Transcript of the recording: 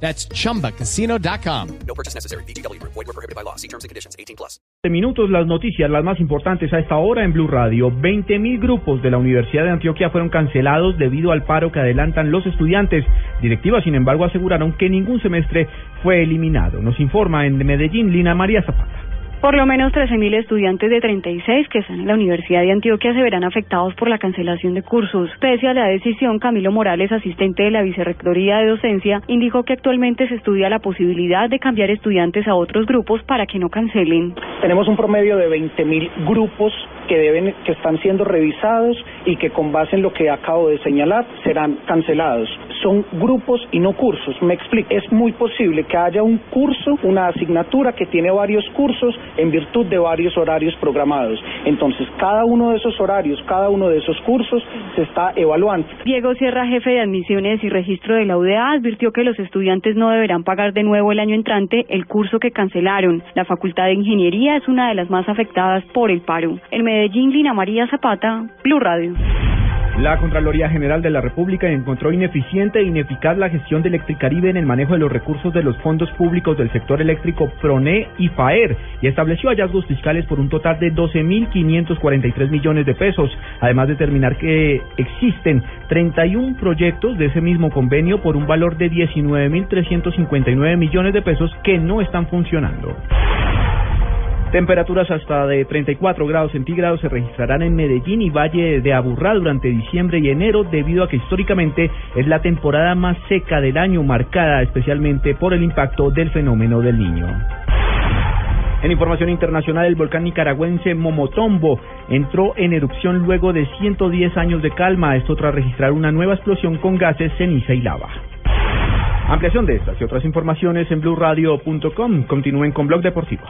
That's chumbacasino.com. No purchase necessary. BGW. Void were prohibited by law. See terms and conditions. 18 plus. minutos las noticias, las más importantes a esta hora en Blue Radio. 20.000 grupos de la Universidad de Antioquia fueron cancelados debido al paro que adelantan los estudiantes. Directivas, sin embargo, aseguraron que ningún semestre fue eliminado. Nos informa en Medellín Lina María Zapata. Por lo menos 13.000 estudiantes de 36 que están en la Universidad de Antioquia se verán afectados por la cancelación de cursos. Pese a la decisión, Camilo Morales, asistente de la Vicerrectoría de Docencia, indicó que actualmente se estudia la posibilidad de cambiar estudiantes a otros grupos para que no cancelen. Tenemos un promedio de 20.000 grupos que deben que están siendo revisados y que con base en lo que acabo de señalar serán cancelados. Son grupos y no cursos. Me explico. Es muy posible que haya un curso, una asignatura que tiene varios cursos en virtud de varios horarios programados. Entonces, cada uno de esos horarios, cada uno de esos cursos se está evaluando. Diego Sierra, jefe de admisiones y registro de la UDA, advirtió que los estudiantes no deberán pagar de nuevo el año entrante el curso que cancelaron. La Facultad de Ingeniería es una de las más afectadas por el paro. En Medellín, Lina María Zapata, Blue Radio. La Contraloría General de la República encontró ineficiente e ineficaz la gestión de Electricaribe en el manejo de los recursos de los fondos públicos del sector eléctrico PRONE y FAER y estableció hallazgos fiscales por un total de 12.543 millones de pesos, además de determinar que existen 31 proyectos de ese mismo convenio por un valor de 19.359 millones de pesos que no están funcionando. Temperaturas hasta de 34 grados centígrados se registrarán en Medellín y Valle de Aburrá durante diciembre y enero debido a que históricamente es la temporada más seca del año marcada especialmente por el impacto del fenómeno del niño. En información internacional, el volcán nicaragüense Momotombo entró en erupción luego de 110 años de calma, esto tras registrar una nueva explosión con gases, ceniza y lava. Ampliación de estas y otras informaciones en blueradio.com. Continúen con Blog Deportivo.